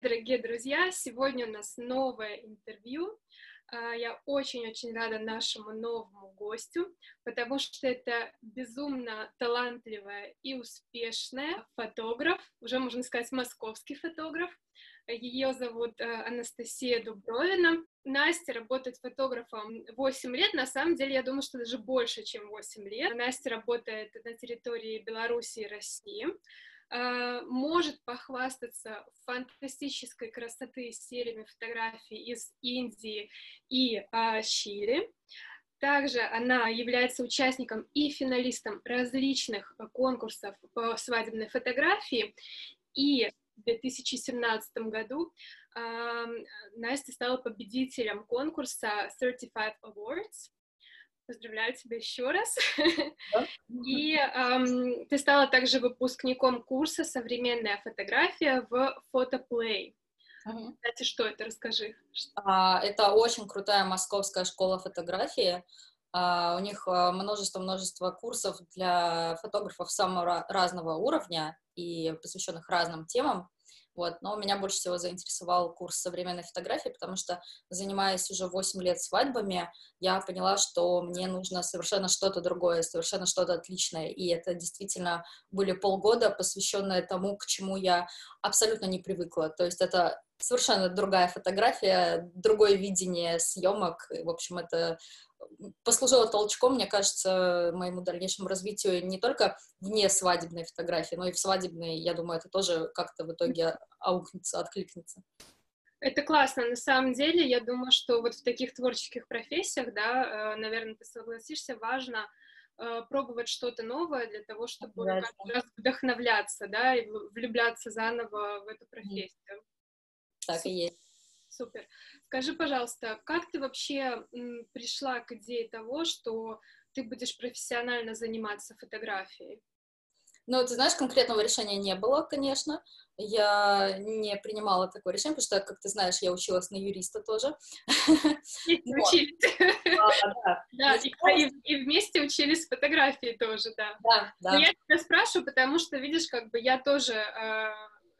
дорогие друзья! Сегодня у нас новое интервью. А, я очень-очень рада нашему новому гостю, потому что это безумно талантливая и успешная фотограф, уже можно сказать московский фотограф. Ее зовут э, Анастасия Дубровина. Настя работает фотографом 8 лет. На самом деле, я думаю, что даже больше, чем 8 лет. Настя работает на территории Беларуси и России. Э, может похвастаться фантастической красоты сериями фотографий из Индии и а, Чили. Также она является участником и финалистом различных конкурсов по свадебной фотографии. И в 2017 году э, Настя стала победителем конкурса Certified Awards Поздравляю тебя еще раз. Да? И эм, ты стала также выпускником курса «Современная фотография» в Фотоплей. Угу. Кстати, что это? Расскажи. А, это очень крутая московская школа фотографии. А, у них множество-множество курсов для фотографов самого разного уровня и посвященных разным темам. Вот. Но меня больше всего заинтересовал курс современной фотографии, потому что, занимаясь уже 8 лет свадьбами, я поняла, что мне нужно совершенно что-то другое, совершенно что-то отличное. И это действительно были полгода, посвященные тому, к чему я абсолютно не привыкла. То есть это совершенно другая фотография, другое видение съемок. В общем, это послужило толчком, мне кажется, моему дальнейшему развитию не только вне свадебной фотографии, но и в свадебной, я думаю, это тоже как-то в итоге аукнется, откликнется. Это классно. На самом деле, я думаю, что вот в таких творческих профессиях, да, э, наверное, ты согласишься, важно э, пробовать что-то новое для того, чтобы каждый раз вдохновляться, да, и влюбляться заново в эту профессию. Так и есть. Супер. Скажи, пожалуйста, как ты вообще пришла к идее того, что ты будешь профессионально заниматься фотографией? Ну, ты знаешь, конкретного решения не было, конечно. Я не принимала такое решение, потому что, как ты знаешь, я училась на юриста тоже. Учились. Да, и вместе учились фотографии тоже, да. Да, да. Я тебя спрашиваю, потому что, видишь, как бы я тоже а,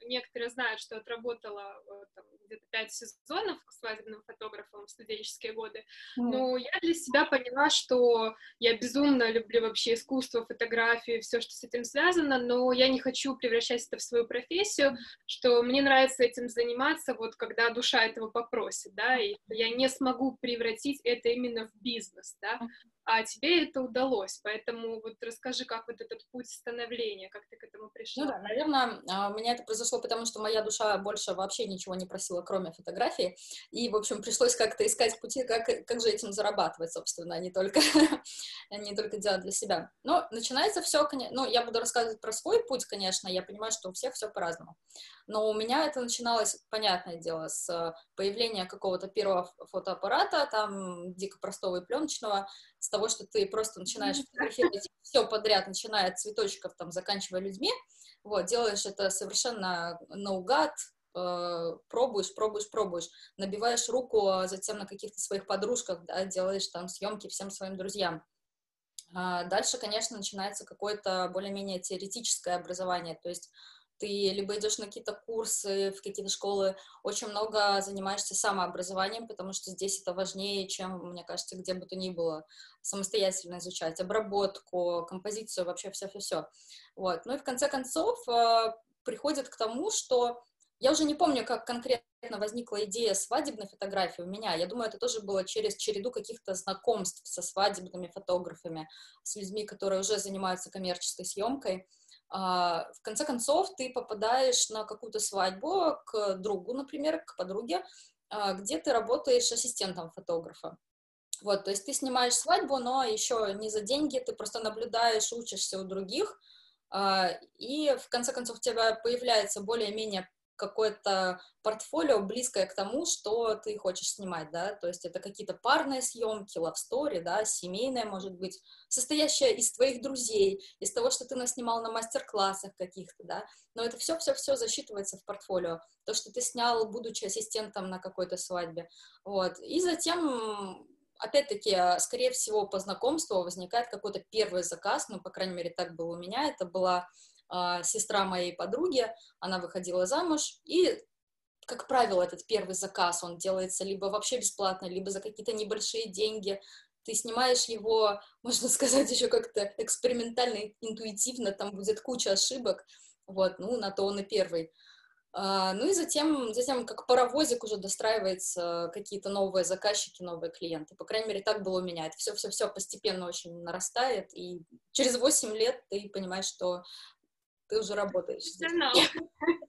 некоторые знают, что отработала э, где-то пять сезонов свадебным фотографом в студенческие годы, mm. но я для себя поняла, что я безумно люблю вообще искусство, фотографии, все, что с этим связано, но я не хочу превращать это в свою профессию, что мне нравится этим заниматься, вот когда душа этого попросит, да, и я не смогу превратить это именно в бизнес, да, а тебе это удалось, поэтому вот расскажи, как вот этот путь становления, как ты к этому пришла? Ну да, наверное, а, у меня это произошло, потому что моя душа больше вообще ничего не просила, кроме фотографии, и, в общем, пришлось как-то искать пути, как, как же этим зарабатывать, собственно, а не только, не только делать для себя. Но начинается все, ну, я буду рассказывать про свой путь, конечно, я понимаю, что у всех все по-разному, но у меня это начиналось, понятное дело, с появления какого-то первого фотоаппарата, там, дико простого и пленочного, с того, что ты просто начинаешь фотографировать все подряд, начиная от цветочков, там, заканчивая людьми, вот, делаешь это совершенно наугад, э, пробуешь, пробуешь, пробуешь, набиваешь руку, а затем на каких-то своих подружках, да, делаешь там съемки всем своим друзьям. А дальше, конечно, начинается какое-то более-менее теоретическое образование, то есть ты либо идешь на какие-то курсы, в какие-то школы, очень много занимаешься самообразованием, потому что здесь это важнее, чем, мне кажется, где бы то ни было, самостоятельно изучать обработку, композицию, вообще все-все-все. Вот. Ну и в конце концов э, приходит к тому, что я уже не помню, как конкретно возникла идея свадебной фотографии у меня. Я думаю, это тоже было через череду каких-то знакомств со свадебными фотографами, с людьми, которые уже занимаются коммерческой съемкой. А, в конце концов, ты попадаешь на какую-то свадьбу к другу, например, к подруге, а, где ты работаешь ассистентом фотографа. Вот, то есть ты снимаешь свадьбу, но еще не за деньги, ты просто наблюдаешь, учишься у других, а, и в конце концов у тебя появляется более-менее какое-то портфолио близкое к тому, что ты хочешь снимать, да, то есть это какие-то парные съемки, love story, да, семейная, может быть, состоящая из твоих друзей, из того, что ты наснимал на мастер-классах каких-то, да, но это все-все-все засчитывается в портфолио, то, что ты снял, будучи ассистентом на какой-то свадьбе, вот, и затем опять-таки, скорее всего, по знакомству возникает какой-то первый заказ, ну, по крайней мере, так было у меня, это была а, сестра моей подруги, она выходила замуж, и как правило, этот первый заказ, он делается либо вообще бесплатно, либо за какие-то небольшие деньги. Ты снимаешь его, можно сказать, еще как-то экспериментально, интуитивно, там будет куча ошибок, вот, ну, на то он и первый. А, ну и затем, затем как паровозик уже достраивается какие-то новые заказчики, новые клиенты. По крайней мере, так было у меня. Это все-все-все постепенно очень нарастает, и через 8 лет ты понимаешь, что ты уже работаешь. Профессионал.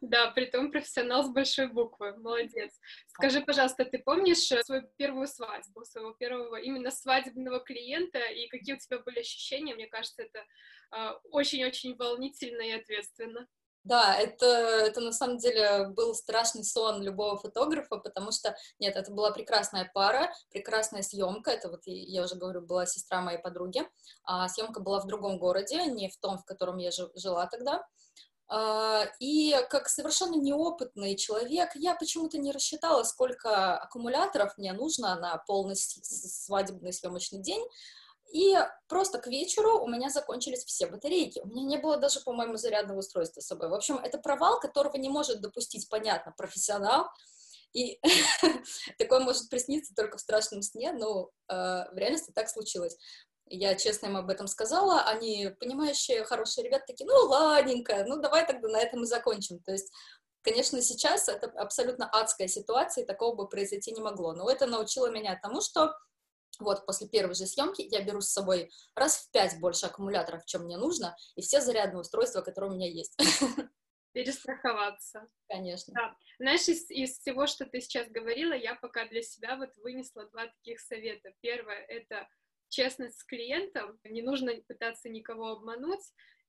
Да, при том профессионал с большой буквы. Молодец. Скажи, пожалуйста, ты помнишь э, свою первую свадьбу, своего первого именно свадебного клиента, и какие у тебя были ощущения? Мне кажется, это а, очень-очень волнительно и ответственно. Да, это, это на самом деле был страшный сон любого фотографа, потому что, нет, это была прекрасная пара, прекрасная съемка, это вот, я уже говорю, была сестра моей подруги, а съемка была в другом городе, не в том, в котором я жила тогда, а, и как совершенно неопытный человек, я почему-то не рассчитала, сколько аккумуляторов мне нужно на полный свадебный съемочный день, и просто к вечеру у меня закончились все батарейки. У меня не было даже, по-моему, зарядного устройства с собой. В общем, это провал, которого не может допустить, понятно, профессионал. И такое может присниться только в страшном сне, но э, в реальности так случилось. Я честно им об этом сказала, они, понимающие, хорошие ребята, такие, ну, ладненько, ну, давай тогда на этом и закончим. То есть, конечно, сейчас это абсолютно адская ситуация, и такого бы произойти не могло. Но это научило меня тому, что вот после первой же съемки я беру с собой раз в пять больше аккумуляторов, чем мне нужно, и все зарядные устройства, которые у меня есть. Перестраховаться. Конечно. Да. Знаешь, из, из всего, что ты сейчас говорила, я пока для себя вот вынесла два таких совета. Первое — это честность с клиентом, не нужно пытаться никого обмануть,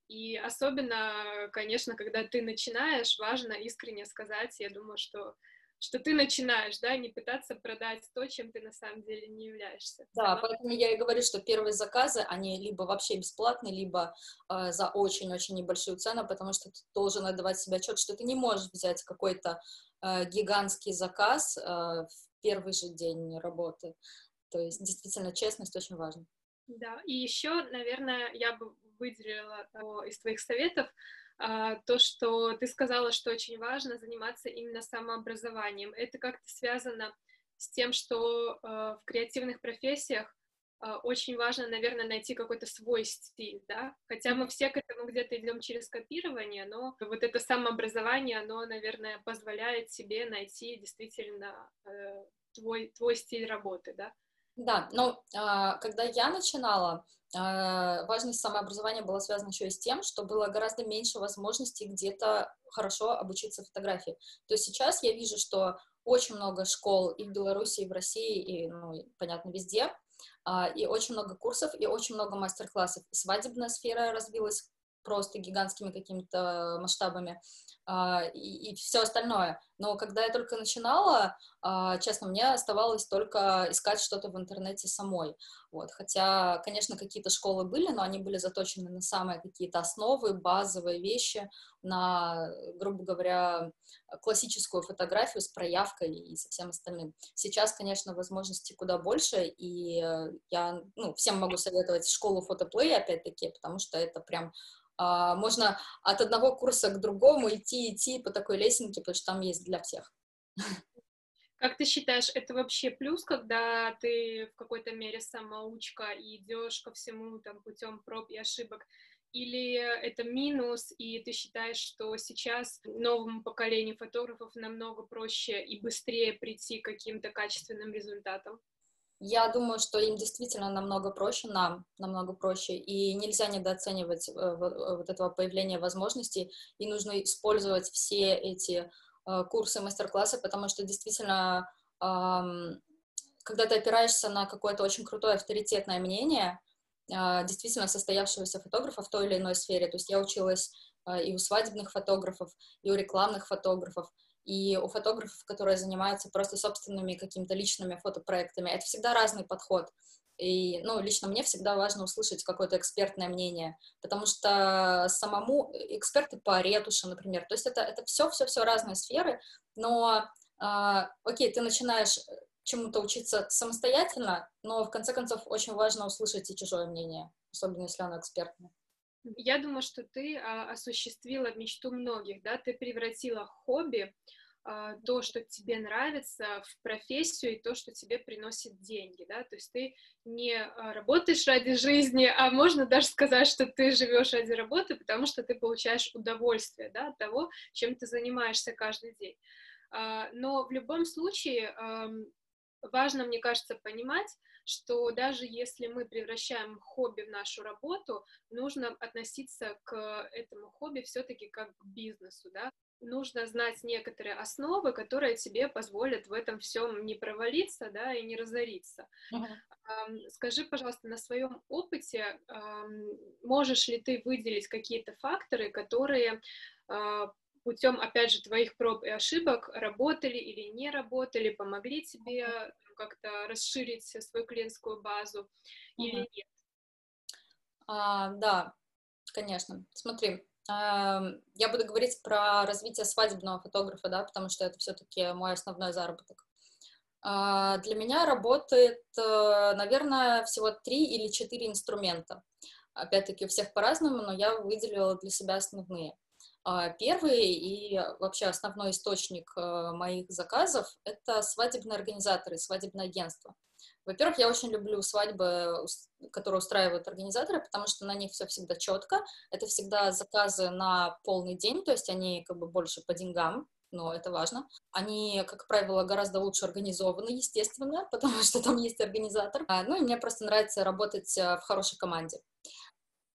и особенно, конечно, когда ты начинаешь, важно искренне сказать, я думаю, что что ты начинаешь, да, не пытаться продать то, чем ты на самом деле не являешься. Да, поэтому я и говорю, что первые заказы, они либо вообще бесплатные, либо э, за очень-очень небольшую цену, потому что ты должен отдавать себе отчет, что ты не можешь взять какой-то э, гигантский заказ э, в первый же день работы. То есть действительно честность очень важна. Да, и еще, наверное, я бы выделила из твоих советов то, что ты сказала, что очень важно заниматься именно самообразованием. Это как-то связано с тем, что а, в креативных профессиях а, очень важно, наверное, найти какой-то свой стиль, да, хотя мы все к этому где-то идем через копирование, но вот это самообразование, оно, наверное, позволяет себе найти действительно э, твой, твой стиль работы, да. Да, но когда я начинала, а, важность самообразования была связана еще и с тем, что было гораздо меньше возможностей где-то хорошо обучиться фотографии. То есть сейчас я вижу, что очень много школ и в Беларуси, и в России, и, ну, понятно, везде, а, и очень много курсов, и очень много мастер-классов. Свадебная сфера развилась просто гигантскими какими-то масштабами а, и, и все остальное. Но когда я только начинала, а, честно, мне оставалось только искать что-то в интернете самой. Вот. Хотя, конечно, какие-то школы были, но они были заточены на самые какие-то основы, базовые вещи, на, грубо говоря, классическую фотографию с проявкой и со всем остальным. Сейчас, конечно, возможностей куда больше, и я ну, всем могу советовать школу фотоплей, опять-таки, потому что это прям а, можно от одного курса к другому идти, идти по такой лесенке, потому что там есть для всех. Как ты считаешь, это вообще плюс, когда ты в какой-то мере самоучка и идешь ко всему там путем проб и ошибок? Или это минус, и ты считаешь, что сейчас новому поколению фотографов намного проще и быстрее прийти к каким-то качественным результатам? Я думаю, что им действительно намного проще, нам намного проще, и нельзя недооценивать э, э, вот этого появления возможностей, и нужно использовать все эти курсы, мастер-классы, потому что действительно, когда ты опираешься на какое-то очень крутое авторитетное мнение, действительно состоявшегося фотографа в той или иной сфере, то есть я училась и у свадебных фотографов, и у рекламных фотографов, и у фотографов, которые занимаются просто собственными какими-то личными фотопроектами. Это всегда разный подход. И, ну, лично мне всегда важно услышать какое-то экспертное мнение, потому что самому эксперты по ретуше, например, то есть это, это все-все-все разные сферы, но, э, окей, ты начинаешь чему-то учиться самостоятельно, но в конце концов очень важно услышать и чужое мнение, особенно если оно экспертное. Я думаю, что ты а, осуществила мечту многих, да, ты превратила хобби то, что тебе нравится в профессию и то, что тебе приносит деньги, да, то есть ты не а, работаешь ради жизни, а можно даже сказать, что ты живешь ради работы, потому что ты получаешь удовольствие, да, от того, чем ты занимаешься каждый день. А, но в любом случае важно, мне кажется, понимать, что даже если мы превращаем хобби в нашу работу, нужно относиться к этому хобби все-таки как к бизнесу, да, нужно знать некоторые основы, которые тебе позволят в этом всем не провалиться, да, и не разориться. Uh-huh. Скажи, пожалуйста, на своем опыте можешь ли ты выделить какие-то факторы, которые а, путем, опять же, твоих проб и ошибок работали или не работали, помогли тебе как-то расширить свою клиентскую базу uh-huh. или нет? А, да, конечно. Смотри, я буду говорить про развитие свадебного фотографа, да, потому что это все-таки мой основной заработок. А, для меня работает, э, наверное, всего три или четыре инструмента. Опять-таки, у всех по-разному, но я выделила для себя основные. А, первый и вообще основной источник э, моих заказов — это свадебные организаторы, свадебное агентство. Во-первых, я очень люблю свадьбы, которые устраивают организаторы, потому что на них все всегда четко. Это всегда заказы на полный день, то есть они как бы больше по деньгам, но это важно. Они, как правило, гораздо лучше организованы, естественно, потому что там есть организатор. А, ну и мне просто нравится работать э, в хорошей команде.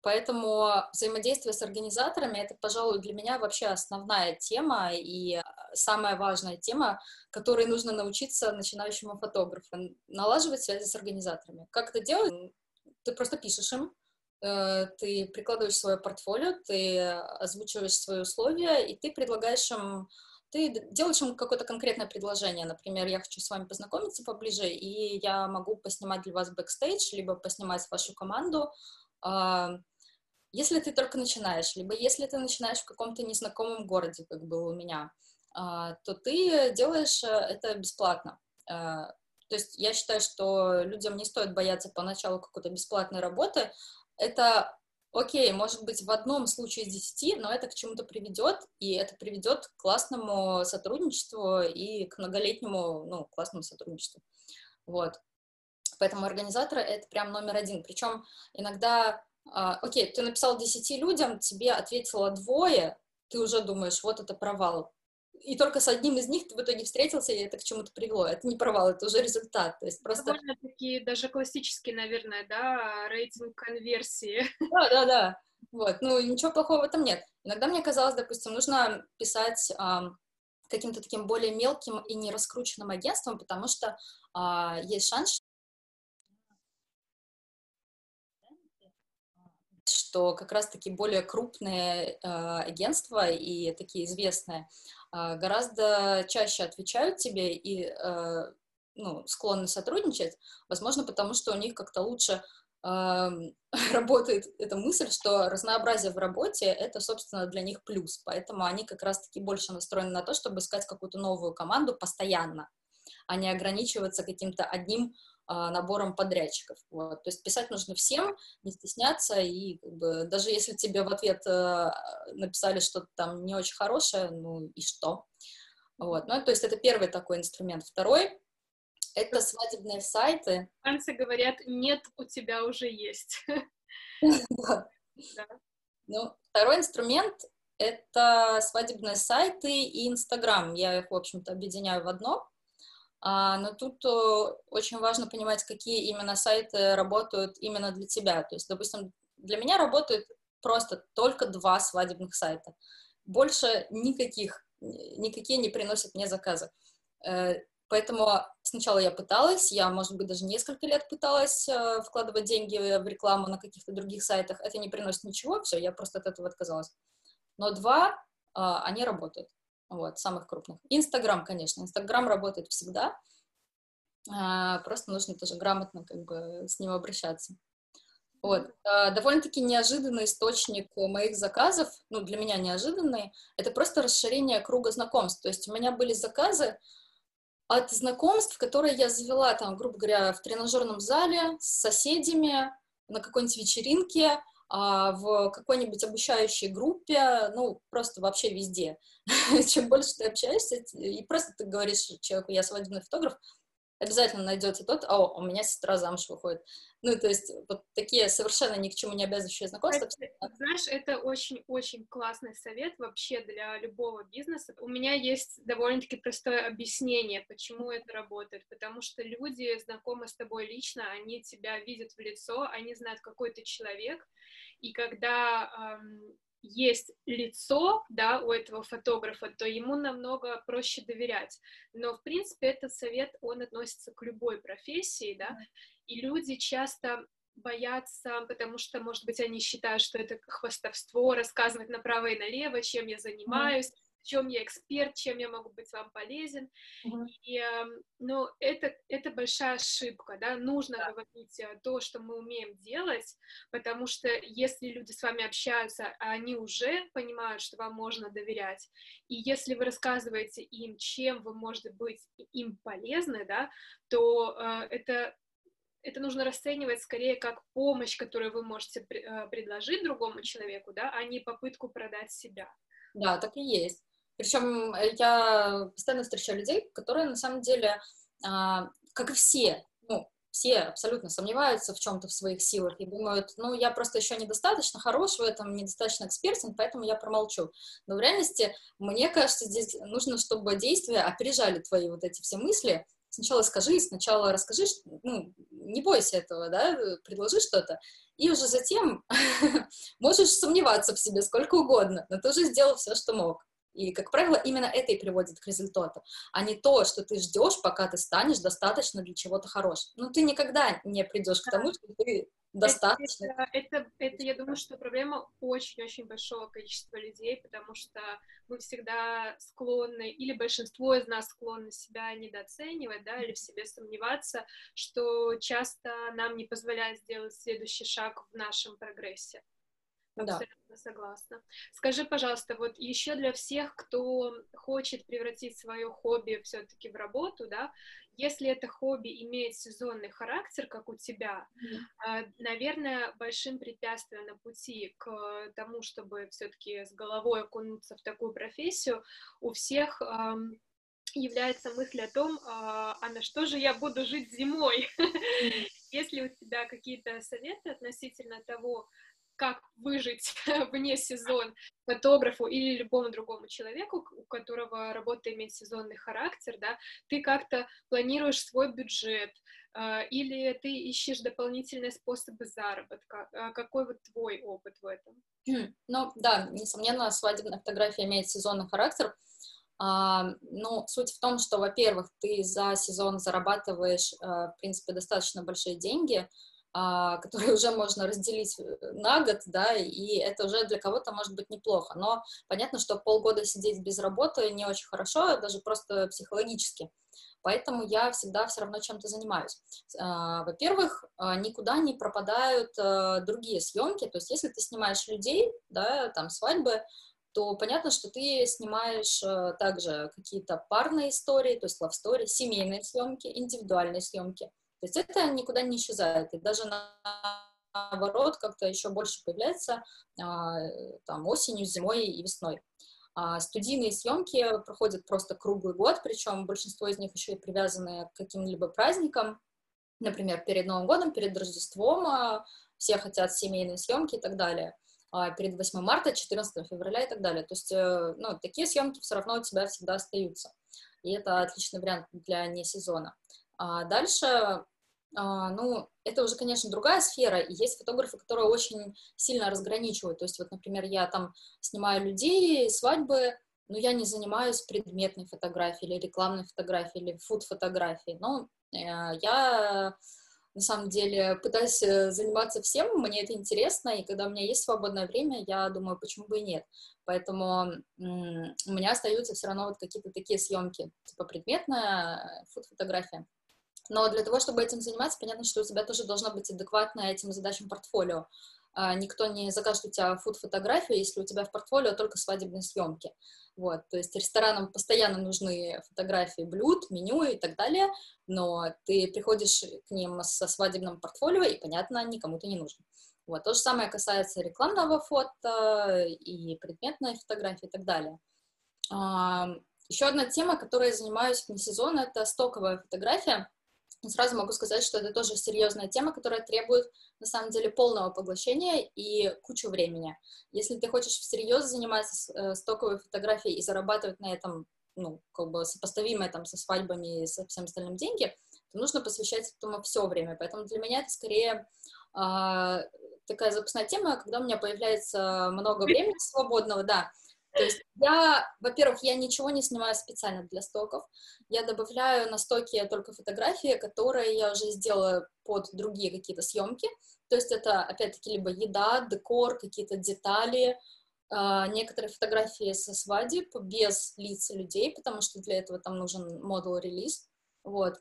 Поэтому взаимодействие с организаторами — это, пожалуй, для меня вообще основная тема и самая важная тема, которой нужно научиться начинающему фотографу — налаживать связи с организаторами. Как это делать? Ты просто пишешь им, э, ты прикладываешь свое портфолио, ты озвучиваешь свои условия, и ты предлагаешь им ты делаешь им какое-то конкретное предложение. Например, я хочу с вами познакомиться поближе, и я могу поснимать для вас бэкстейдж, либо поснимать вашу команду, а, если ты только начинаешь, либо если ты начинаешь в каком-то незнакомом городе, как было у меня, а, то ты делаешь э, это бесплатно. А, то есть я считаю, что людям не стоит бояться поначалу какой-то бесплатной работы. Это окей, может быть, в одном случае из десяти, но это к чему-то приведет, и это приведет к классному сотрудничеству и к многолетнему, ну, классному сотрудничеству. Вот. Поэтому организаторы — это прям номер один. Причем иногда окей, ты написал 10 людям, тебе ответило двое, ты уже думаешь, вот это провал. И только с одним из них ты в итоге встретился, и это к чему-то привело. Это не провал, это уже результат. То есть просто... Довольно такие даже классические, наверное, да, рейтинг конверсии. Да, да, да. Вот, ну, ничего плохого в этом нет. Иногда мне казалось, допустим, нужно писать а, каким-то таким более мелким и не раскрученным агентством, потому что а, есть шанс, что как раз-таки более крупные э, агентства и такие известные э, гораздо чаще отвечают тебе и э, ну, склонны сотрудничать, возможно, потому что у них как-то лучше э, работает эта мысль, что разнообразие в работе — это, собственно, для них плюс, поэтому они как раз-таки больше настроены на то, чтобы искать какую-то новую команду постоянно, а не ограничиваться каким-то одним набором подрядчиков. Вот. То есть писать нужно всем, не стесняться, и как бы, даже если тебе в ответ э, написали что-то там не очень хорошее, ну и что? Вот. Ну, то есть это первый такой инструмент. Второй — это свадебные сайты. Танцы говорят, нет, у тебя уже есть. Ну, второй инструмент — это свадебные сайты и Инстаграм. Я их, в общем-то, объединяю в одно. А, но тут очень важно понимать, какие именно сайты работают именно для тебя. То есть, допустим, для меня работают просто только два свадебных сайта. Больше никаких, никакие не приносят мне заказы. Э, поэтому сначала я пыталась, я, может быть, даже несколько лет пыталась э, вкладывать деньги в рекламу на каких-то других сайтах. Это не приносит ничего, все, я просто от этого отказалась. Но два, а, они работают вот, самых крупных. Инстаграм, конечно, Инстаграм работает всегда, а, просто нужно тоже грамотно как бы с ним обращаться. Вот. А, довольно-таки неожиданный источник моих заказов, ну, для меня неожиданный, это просто расширение круга знакомств. То есть у меня были заказы от знакомств, которые я завела, там, грубо говоря, в тренажерном зале с соседями на какой-нибудь вечеринке, в какой-нибудь обучающей группе, ну, просто вообще везде. Чем больше ты общаешься, и просто ты говоришь человеку, я свадебный фотограф, обязательно найдется тот, а у меня сестра замуж выходит. Ну, то есть вот такие совершенно ни к чему не обязывающие знакомства. Это, знаешь, это очень-очень классный совет вообще для любого бизнеса. У меня есть довольно-таки простое объяснение, почему это работает. Потому что люди, знакомы с тобой лично, они тебя видят в лицо, они знают, какой ты человек, и когда эм, есть лицо, да, у этого фотографа, то ему намного проще доверять. Но, в принципе, этот совет, он относится к любой профессии, да, и люди часто боятся, потому что, может быть, они считают, что это хвастовство, рассказывать направо и налево, чем я занимаюсь, чем я эксперт, чем я могу быть вам полезен. Mm-hmm. И, эм, ну, это, это большая ошибка, да, нужно yeah. говорить э, то, что мы умеем делать, потому что если люди с вами общаются, а они уже понимают, что вам можно доверять, и если вы рассказываете им, чем вы можете быть им полезны, да, то э, это это нужно расценивать скорее как помощь, которую вы можете э, предложить другому человеку, да, а не попытку продать себя. Да, так и есть. Причем я постоянно встречаю людей, которые на самом деле, а, как и все, ну, все абсолютно сомневаются в чем-то в своих силах и думают, ну, я просто еще недостаточно хорош в этом, недостаточно экспертен, поэтому я промолчу. Но в реальности, мне кажется, здесь нужно, чтобы действия опережали твои вот эти все мысли. Сначала скажи, сначала расскажи, ну, не бойся этого, да, предложи что-то, и уже затем можешь сомневаться в себе сколько угодно, но ты уже сделал все, что мог. И, как правило, именно это и приводит к результату, а не то, что ты ждешь, пока ты станешь достаточно для чего-то хорошего. Ну, ты никогда не придешь к тому, что ты достаточно. Это, это, это, я думаю, что проблема очень-очень большого количества людей, потому что мы всегда склонны, или большинство из нас склонны себя недооценивать, да, или в себе сомневаться, что часто нам не позволяет сделать следующий шаг в нашем прогрессе. Абсолютно да. согласна. Скажи, пожалуйста, вот еще для всех, кто хочет превратить свое хобби все-таки в работу, да, если это хобби имеет сезонный характер, как у тебя, mm-hmm. наверное, большим препятствием на пути к тому, чтобы все-таки с головой окунуться в такую профессию, у всех является мысль о том, а, а на что же я буду жить зимой? Если у тебя какие-то советы относительно того, как выжить вне сезон фотографу или любому другому человеку, у которого работа имеет сезонный характер, да, ты как-то планируешь свой бюджет, э, или ты ищешь дополнительные способы заработка. Э, какой вот твой опыт в этом? Хм, ну, да, несомненно, свадебная фотография имеет сезонный характер. А, ну, суть в том, что, во-первых, ты за сезон зарабатываешь, э, в принципе, достаточно большие деньги, а, которые уже можно разделить э, на год, да, и это уже для кого-то может быть неплохо. Но понятно, что полгода сидеть без работы не очень хорошо, даже просто психологически. Поэтому я всегда все равно чем-то занимаюсь. А, во-первых, а, никуда не пропадают э, другие съемки. То есть, если ты снимаешь людей, да, там свадьбы, то понятно, что ты снимаешь э, также какие-то парные истории, то есть love story, семейные съемки, индивидуальные съемки. То есть это никуда не исчезает, и даже наоборот как-то еще больше появляется а, там, осенью, зимой и весной. А студийные съемки проходят просто круглый год, причем большинство из них еще и привязаны к каким-либо праздникам, например, перед Новым годом, перед Рождеством, а, все хотят семейные съемки и так далее, перед 8 марта, 14 февраля и так далее. То есть, э, ну, такие съемки все равно у тебя всегда остаются, и это отличный вариант для не сезона. А дальше, а, ну, это уже, конечно, другая сфера, и есть фотографы, которые очень сильно разграничивают. То есть, вот, например, я там снимаю людей, свадьбы, но я не занимаюсь предметной фотографией или рекламной фотографией или фуд-фотографией. Но э, я на самом деле пытаюсь э, заниматься всем, мне это интересно, и когда у меня есть свободное время, я думаю, почему бы и нет. Поэтому у меня остаются все равно вот какие-то такие съемки, типа предметная э, фуд-фотография. Но для того, чтобы этим заниматься, понятно, что у тебя тоже должно быть адекватное этим задачам портфолио. А, никто не закажет у тебя фуд-фотографию, если у тебя в портфолио только свадебные съемки. Вот, то есть ресторанам постоянно нужны фотографии блюд, меню и так далее, но ты приходишь к ним со свадебным портфолио, и, понятно, никому ты не нужен. Вот. То же самое касается рекламного фото и предметной фотографии и так далее. Еще одна тема, которой я занимаюсь вне сезона, это стоковая фотография. Сразу могу сказать, что это тоже серьезная тема, которая требует, на самом деле, полного поглощения и кучу времени. Если ты хочешь всерьез заниматься э, стоковой фотографией и зарабатывать на этом, ну, как бы сопоставимое там со свадьбами и со всем остальным деньги, то нужно посвящать этому все время. Поэтому для меня это скорее э, такая запасная тема, когда у меня появляется много времени свободного, да, то есть я, во-первых, я ничего не снимаю специально для стоков. Я добавляю на стоки только фотографии, которые я уже сделала под другие какие-то съемки. То есть это, опять-таки, либо еда, декор, какие-то детали, Uh, некоторые фотографии со свадеб без лиц людей, потому что для этого там нужен модул релиз, вот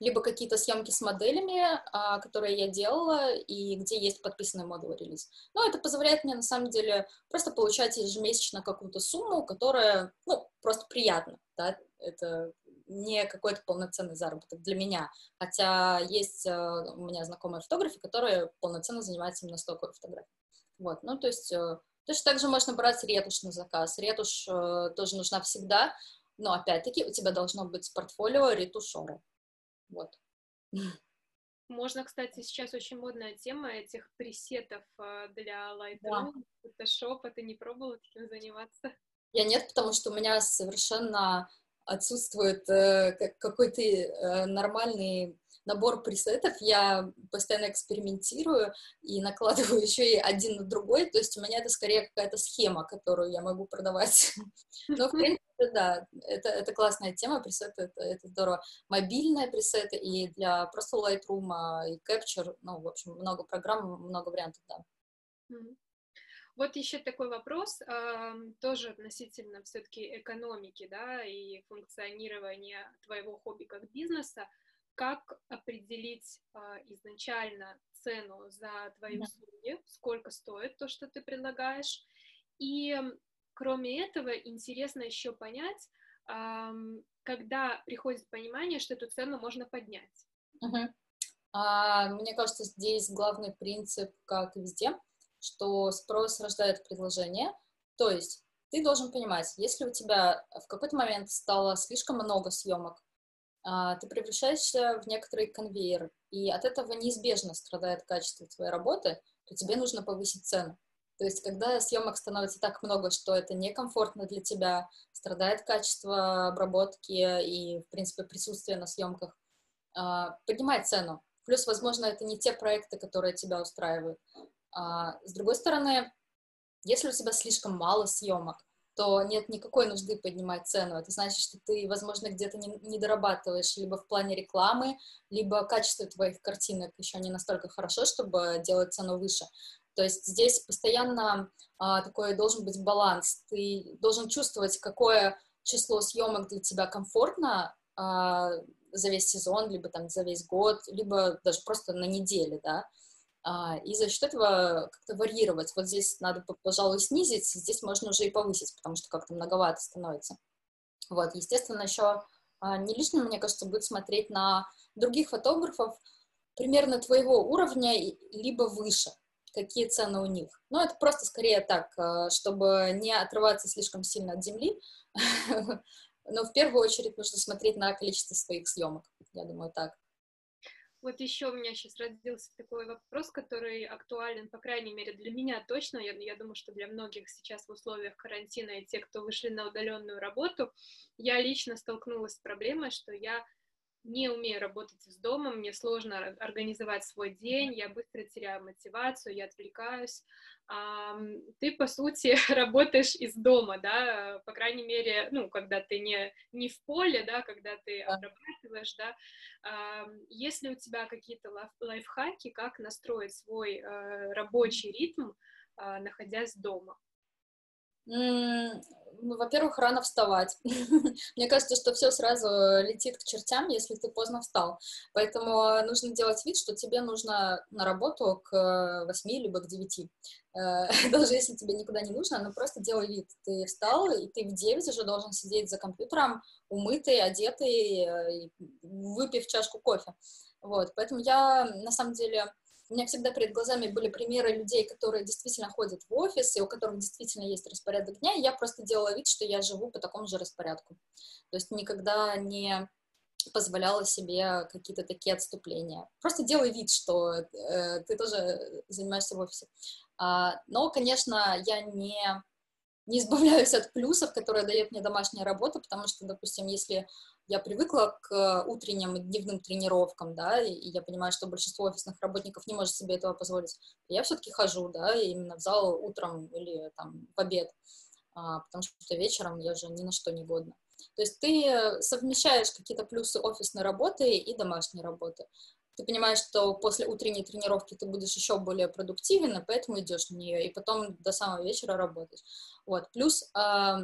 либо какие-то съемки с моделями, а, которые я делала, и где есть подписанный модуль релиз. Но это позволяет мне, на самом деле, просто получать ежемесячно какую-то сумму, которая, ну, просто приятно, да, это не какой-то полноценный заработок для меня, хотя есть uh, у меня знакомые фотографы, которые полноценно занимаются именно стоковой фотографией. Вот, ну, то есть uh, точно так же можно брать ретушь на заказ. Ретушь uh, тоже нужна всегда, но, опять-таки, у тебя должно быть портфолио ретушера. Вот. Можно, кстати, сейчас очень модная тема этих пресетов а, для Lightroom, да. Photoshop. А ты не пробовала таким заниматься? Я нет, потому что у меня совершенно отсутствует э, какой-то э, нормальный набор пресетов, я постоянно экспериментирую и накладываю еще и один на другой, то есть у меня это скорее какая-то схема, которую я могу продавать. Но, в принципе, да, это, это классная тема, пресеты, это, это здорово. Мобильные пресеты и для просто Lightroom и Capture, ну, в общем, много программ, много вариантов, да. Вот еще такой вопрос, тоже относительно все-таки экономики, да, и функционирования твоего хобби как бизнеса как определить а, изначально цену за твои услуги, сколько стоит то, что ты предлагаешь. И кроме этого, интересно еще понять, когда приходит понимание, что эту цену можно поднять. Угу. А, мне кажется, здесь главный принцип, как и везде, что спрос рождает предложение. То есть ты должен понимать, если у тебя в какой-то момент стало слишком много съемок, а, ты превращаешься в некоторый конвейер, и от этого неизбежно страдает качество твоей работы, то тебе нужно повысить цену. То есть, когда съемок становится так много, что это некомфортно для тебя, страдает качество обработки и, в принципе, присутствие на съемках, а, поднимай цену. Плюс, возможно, это не те проекты, которые тебя устраивают. А, с другой стороны, если у тебя слишком мало съемок, то нет никакой нужды поднимать цену. Это значит, что ты, возможно, где-то не, не дорабатываешь либо в плане рекламы, либо качество твоих картинок еще не настолько хорошо, чтобы делать цену выше. То есть здесь постоянно а, такой должен быть баланс. Ты должен чувствовать, какое число съемок для тебя комфортно а, за весь сезон, либо там за весь год, либо даже просто на неделе, да. А, и за счет этого как-то варьировать. Вот здесь надо, пожалуй, снизить, здесь можно уже и повысить, потому что как-то многовато становится. Вот, естественно, еще а, не лишним, мне кажется, будет смотреть на других фотографов примерно твоего уровня, либо выше, какие цены у них. Ну, это просто скорее так, а, чтобы не отрываться слишком сильно от земли, но в первую очередь нужно смотреть на количество своих съемок, я думаю, так. Вот еще у меня сейчас родился такой вопрос, который актуален, по крайней мере, для меня точно. Я, я думаю, что для многих сейчас в условиях карантина и те, кто вышли на удаленную работу, я лично столкнулась с проблемой, что я не умею работать из дома, мне сложно организовать свой день, я быстро теряю мотивацию, я отвлекаюсь. Ты, по сути, работаешь из дома, да, по крайней мере, ну, когда ты не, не в поле, да, когда ты обрабатываешь, да. Есть ли у тебя какие-то лайфхаки, как настроить свой э, рабочий ритм, а, находясь дома? Ну, во-первых, рано вставать. Мне кажется, что все сразу летит к чертям, если ты поздно встал. Поэтому нужно делать вид, что тебе нужно на работу к 8 либо к 9. Э, даже если тебе никуда не нужно, но просто делай вид. Ты встал, и ты в 9 уже должен сидеть за компьютером, умытый, одетый, выпив чашку кофе. Вот, поэтому я, на самом деле, у меня всегда перед глазами были примеры людей, которые действительно ходят в офис, и у которых действительно есть распорядок дня, и я просто делала вид, что я живу по такому же распорядку. То есть никогда не позволяла себе какие-то такие отступления. Просто делай вид, что э, ты тоже занимаешься в офисе. А, но, конечно, я не, не избавляюсь от плюсов, которые дает мне домашняя работа, потому что, допустим, если я привыкла к утренним и дневным тренировкам, да, и я понимаю, что большинство офисных работников не может себе этого позволить, я все-таки хожу, да, именно в зал утром или там в обед, а, потому что вечером я уже ни на что не годна. То есть ты совмещаешь какие-то плюсы офисной работы и домашней работы. Ты понимаешь, что после утренней тренировки ты будешь еще более продуктивен, и поэтому идешь на нее, и потом до самого вечера работаешь. Вот. Плюс, э,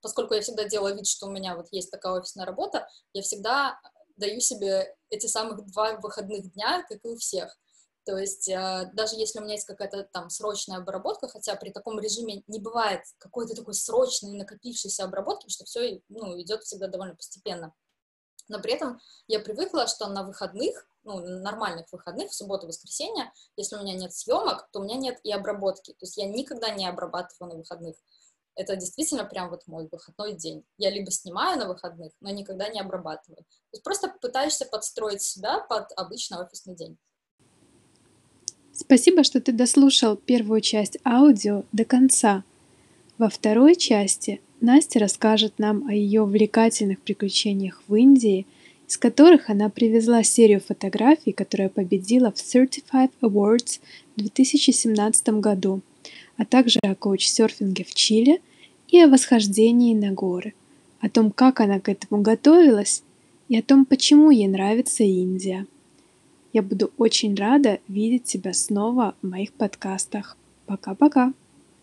поскольку я всегда делаю вид, что у меня вот есть такая офисная работа, я всегда даю себе эти самых два выходных дня, как и у всех. То есть э, даже если у меня есть какая-то там срочная обработка, хотя при таком режиме не бывает какой-то такой срочной накопившейся обработки, что все ну, идет всегда довольно постепенно. Но при этом я привыкла, что на выходных, ну, нормальных выходных, в субботу, воскресенье, если у меня нет съемок, то у меня нет и обработки. То есть я никогда не обрабатываю на выходных. Это действительно прям вот мой выходной день. Я либо снимаю на выходных, но никогда не обрабатываю. То есть просто пытаешься подстроить себя под обычный офисный день. Спасибо, что ты дослушал первую часть аудио до конца. Во второй части Настя расскажет нам о ее увлекательных приключениях в Индии, из которых она привезла серию фотографий, которая победила в 35 Awards в 2017 году, а также о коуч-серфинге в Чили и о восхождении на горы, о том, как она к этому готовилась и о том, почему ей нравится Индия. Я буду очень рада видеть тебя снова в моих подкастах. Пока-пока!